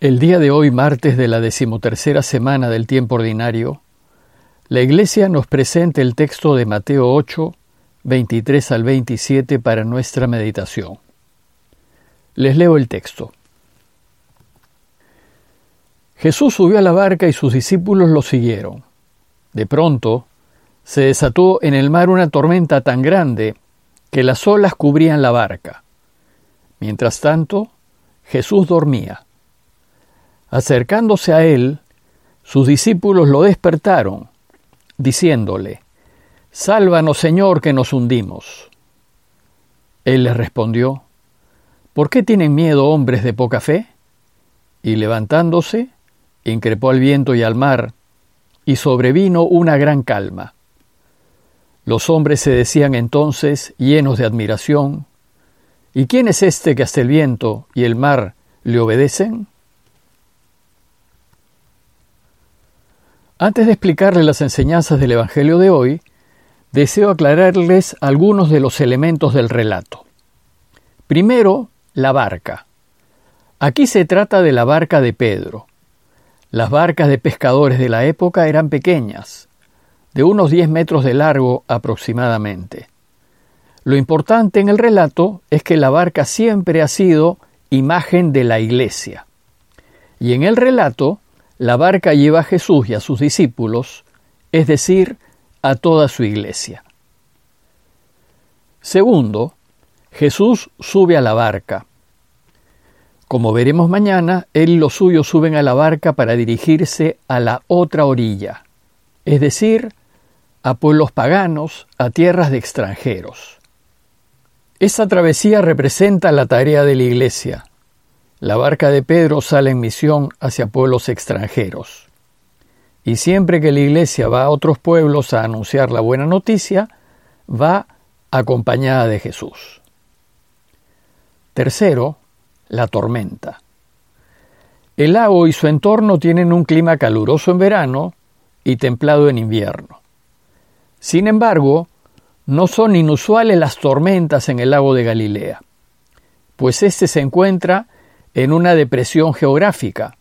El día de hoy, martes de la decimotercera semana del tiempo ordinario, la Iglesia nos presenta el texto de Mateo 8, 23 al 27 para nuestra meditación. Les leo el texto. Jesús subió a la barca y sus discípulos lo siguieron. De pronto, se desató en el mar una tormenta tan grande que las olas cubrían la barca. Mientras tanto, Jesús dormía. Acercándose a él, sus discípulos lo despertaron, diciéndole, Sálvanos, Señor, que nos hundimos. Él les respondió, ¿Por qué tienen miedo hombres de poca fe? Y levantándose, increpó al viento y al mar, y sobrevino una gran calma. Los hombres se decían entonces, llenos de admiración, ¿Y quién es este que hasta el viento y el mar le obedecen? Antes de explicarles las enseñanzas del Evangelio de hoy, deseo aclararles algunos de los elementos del relato. Primero, la barca. Aquí se trata de la barca de Pedro. Las barcas de pescadores de la época eran pequeñas, de unos 10 metros de largo aproximadamente. Lo importante en el relato es que la barca siempre ha sido imagen de la iglesia. Y en el relato, la barca lleva a Jesús y a sus discípulos, es decir, a toda su iglesia. Segundo, Jesús sube a la barca. Como veremos mañana, él y los suyos suben a la barca para dirigirse a la otra orilla, es decir, a pueblos paganos, a tierras de extranjeros. Esta travesía representa la tarea de la Iglesia, la barca de Pedro sale en misión hacia pueblos extranjeros. Y siempre que la iglesia va a otros pueblos a anunciar la buena noticia, va acompañada de Jesús. Tercero, la tormenta. El lago y su entorno tienen un clima caluroso en verano y templado en invierno. Sin embargo, no son inusuales las tormentas en el lago de Galilea, pues éste se encuentra en una depresión geográfica,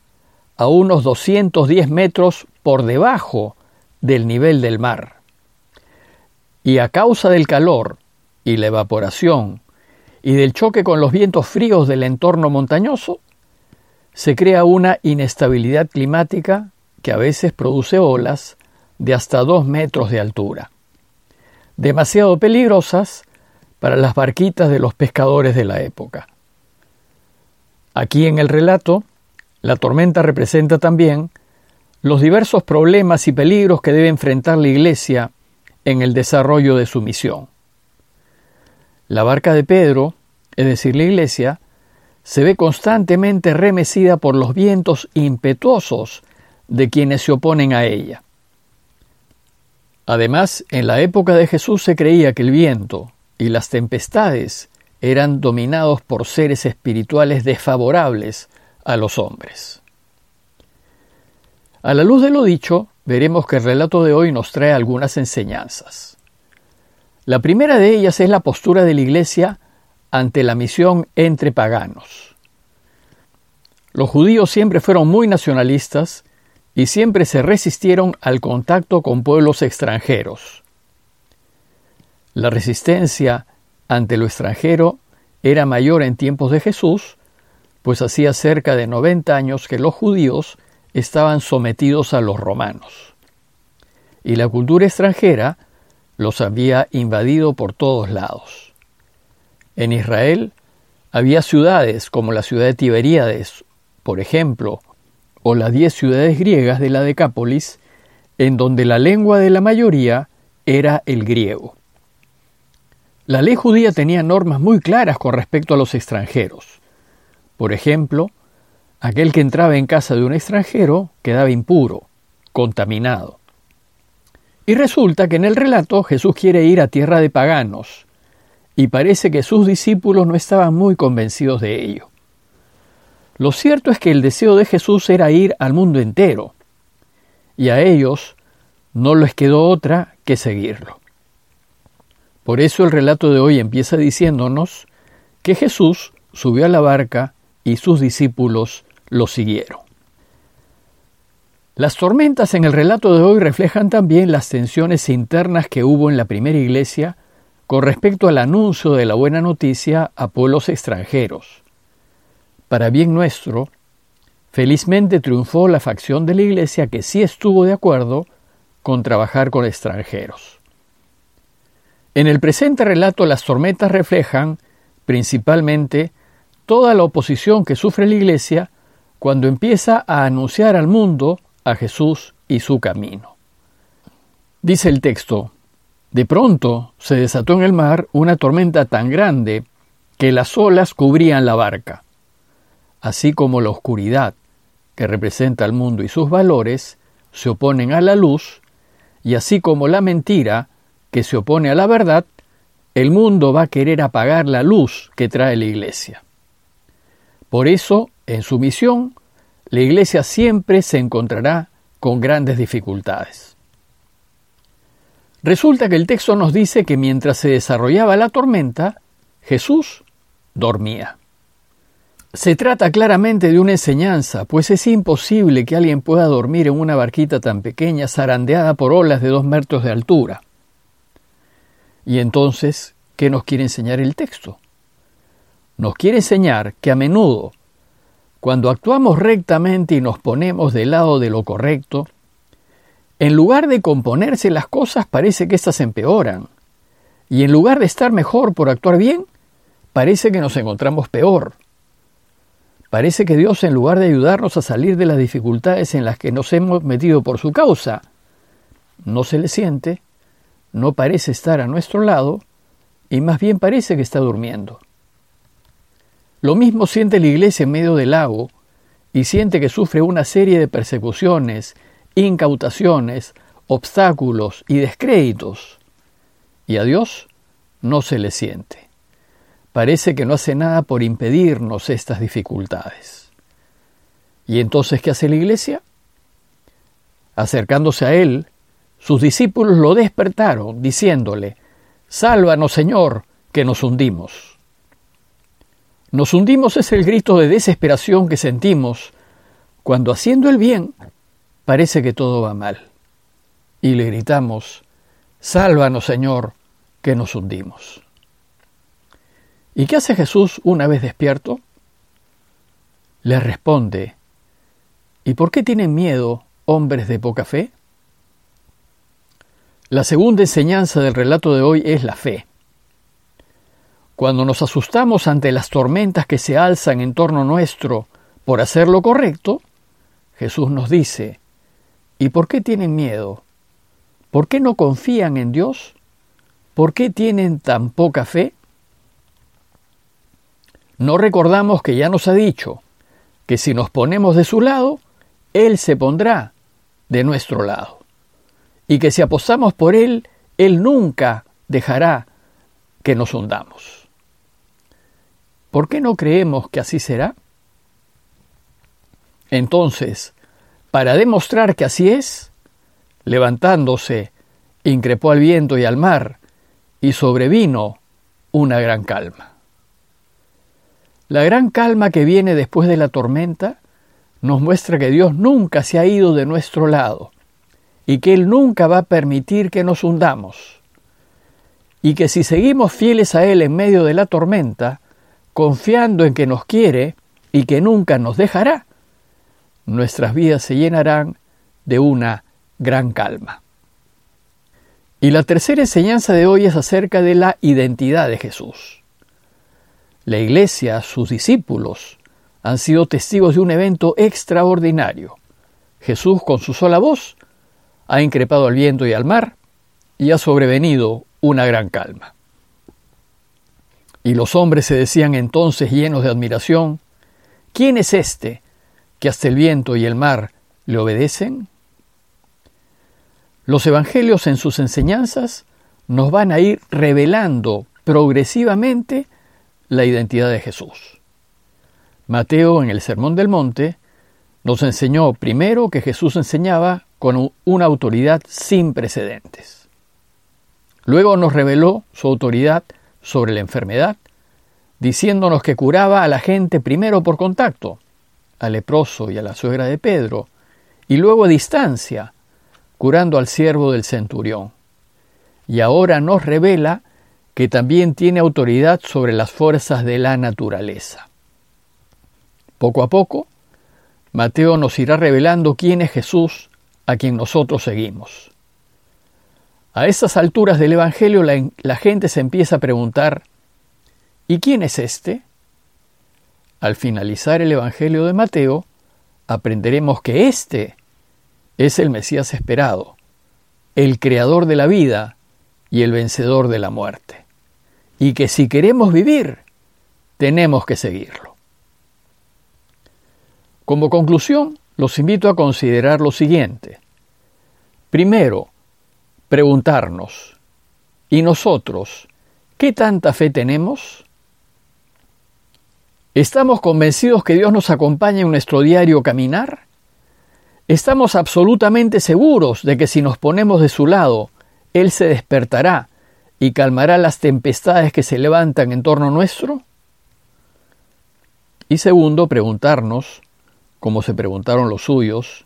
a unos 210 metros por debajo del nivel del mar. Y a causa del calor y la evaporación y del choque con los vientos fríos del entorno montañoso, se crea una inestabilidad climática que a veces produce olas de hasta dos metros de altura, demasiado peligrosas para las barquitas de los pescadores de la época. Aquí en el relato, la tormenta representa también los diversos problemas y peligros que debe enfrentar la Iglesia en el desarrollo de su misión. La barca de Pedro, es decir, la Iglesia, se ve constantemente remecida por los vientos impetuosos de quienes se oponen a ella. Además, en la época de Jesús se creía que el viento y las tempestades eran dominados por seres espirituales desfavorables a los hombres. A la luz de lo dicho, veremos que el relato de hoy nos trae algunas enseñanzas. La primera de ellas es la postura de la Iglesia ante la misión entre paganos. Los judíos siempre fueron muy nacionalistas y siempre se resistieron al contacto con pueblos extranjeros. La resistencia ante lo extranjero era mayor en tiempos de Jesús, pues hacía cerca de 90 años que los judíos estaban sometidos a los romanos. Y la cultura extranjera los había invadido por todos lados. En Israel había ciudades como la ciudad de Tiberíades, por ejemplo, o las diez ciudades griegas de la Decápolis, en donde la lengua de la mayoría era el griego. La ley judía tenía normas muy claras con respecto a los extranjeros. Por ejemplo, aquel que entraba en casa de un extranjero quedaba impuro, contaminado. Y resulta que en el relato Jesús quiere ir a tierra de paganos, y parece que sus discípulos no estaban muy convencidos de ello. Lo cierto es que el deseo de Jesús era ir al mundo entero, y a ellos no les quedó otra que seguirlo. Por eso el relato de hoy empieza diciéndonos que Jesús subió a la barca y sus discípulos lo siguieron. Las tormentas en el relato de hoy reflejan también las tensiones internas que hubo en la primera iglesia con respecto al anuncio de la buena noticia a pueblos extranjeros. Para bien nuestro, felizmente triunfó la facción de la iglesia que sí estuvo de acuerdo con trabajar con extranjeros. En el presente relato las tormentas reflejan, principalmente, toda la oposición que sufre la Iglesia cuando empieza a anunciar al mundo a Jesús y su camino. Dice el texto, de pronto se desató en el mar una tormenta tan grande que las olas cubrían la barca, así como la oscuridad, que representa al mundo y sus valores, se oponen a la luz, y así como la mentira, que se opone a la verdad, el mundo va a querer apagar la luz que trae la Iglesia. Por eso, en su misión, la Iglesia siempre se encontrará con grandes dificultades. Resulta que el texto nos dice que mientras se desarrollaba la tormenta, Jesús dormía. Se trata claramente de una enseñanza, pues es imposible que alguien pueda dormir en una barquita tan pequeña zarandeada por olas de dos metros de altura. Y entonces, ¿qué nos quiere enseñar el texto? Nos quiere enseñar que a menudo, cuando actuamos rectamente y nos ponemos del lado de lo correcto, en lugar de componerse las cosas parece que éstas empeoran, y en lugar de estar mejor por actuar bien, parece que nos encontramos peor. Parece que Dios, en lugar de ayudarnos a salir de las dificultades en las que nos hemos metido por su causa, no se le siente, no parece estar a nuestro lado y más bien parece que está durmiendo. Lo mismo siente la iglesia en medio del lago y siente que sufre una serie de persecuciones, incautaciones, obstáculos y descréditos. Y a Dios no se le siente. Parece que no hace nada por impedirnos estas dificultades. ¿Y entonces qué hace la iglesia? Acercándose a Él, sus discípulos lo despertaron, diciéndole, Sálvanos, Señor, que nos hundimos. Nos hundimos es el grito de desesperación que sentimos cuando haciendo el bien parece que todo va mal. Y le gritamos, Sálvanos, Señor, que nos hundimos. ¿Y qué hace Jesús una vez despierto? Le responde, ¿y por qué tienen miedo hombres de poca fe? La segunda enseñanza del relato de hoy es la fe. Cuando nos asustamos ante las tormentas que se alzan en torno nuestro por hacer lo correcto, Jesús nos dice, ¿y por qué tienen miedo? ¿Por qué no confían en Dios? ¿Por qué tienen tan poca fe? No recordamos que ya nos ha dicho que si nos ponemos de su lado, Él se pondrá de nuestro lado y que si apostamos por Él, Él nunca dejará que nos hundamos. ¿Por qué no creemos que así será? Entonces, para demostrar que así es, levantándose, increpó al viento y al mar, y sobrevino una gran calma. La gran calma que viene después de la tormenta nos muestra que Dios nunca se ha ido de nuestro lado, y que Él nunca va a permitir que nos hundamos. Y que si seguimos fieles a Él en medio de la tormenta, confiando en que nos quiere y que nunca nos dejará, nuestras vidas se llenarán de una gran calma. Y la tercera enseñanza de hoy es acerca de la identidad de Jesús. La iglesia, sus discípulos, han sido testigos de un evento extraordinario. Jesús con su sola voz ha increpado al viento y al mar, y ha sobrevenido una gran calma. Y los hombres se decían entonces llenos de admiración, ¿quién es este que hasta el viento y el mar le obedecen? Los evangelios en sus enseñanzas nos van a ir revelando progresivamente la identidad de Jesús. Mateo en el Sermón del Monte nos enseñó primero que Jesús enseñaba con una autoridad sin precedentes. Luego nos reveló su autoridad sobre la enfermedad, diciéndonos que curaba a la gente primero por contacto al leproso y a la suegra de Pedro, y luego a distancia, curando al siervo del centurión. Y ahora nos revela que también tiene autoridad sobre las fuerzas de la naturaleza. Poco a poco, Mateo nos irá revelando quién es Jesús a quien nosotros seguimos. A estas alturas del Evangelio la, gente se empieza a preguntar, ¿y quién es este? Al finalizar el Evangelio de Mateo, aprenderemos que este es el Mesías esperado, el creador de la vida y el vencedor de la muerte, y que si queremos vivir, tenemos que seguirlo. Como conclusión, los invito a considerar lo siguiente. Primero, preguntarnos, ¿y nosotros qué tanta fe tenemos? ¿Estamos convencidos que Dios nos acompaña en nuestro diario caminar? ¿Estamos absolutamente seguros de que si nos ponemos de su lado, Él se despertará y calmará las tempestades que se levantan en torno nuestro? Y segundo, preguntarnos, como se preguntaron los suyos,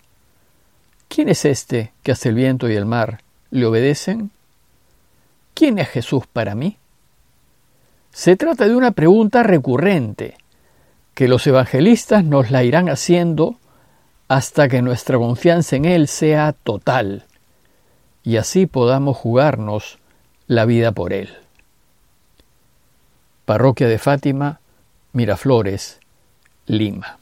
¿quién es este que hace el viento y el mar le obedecen? ¿Quién es Jesús para mí? Se trata de una pregunta recurrente, que los evangelistas nos la irán haciendo hasta que nuestra confianza en Él sea total, y así podamos jugarnos la vida por Él. Parroquia de Fátima, Miraflores, Lima.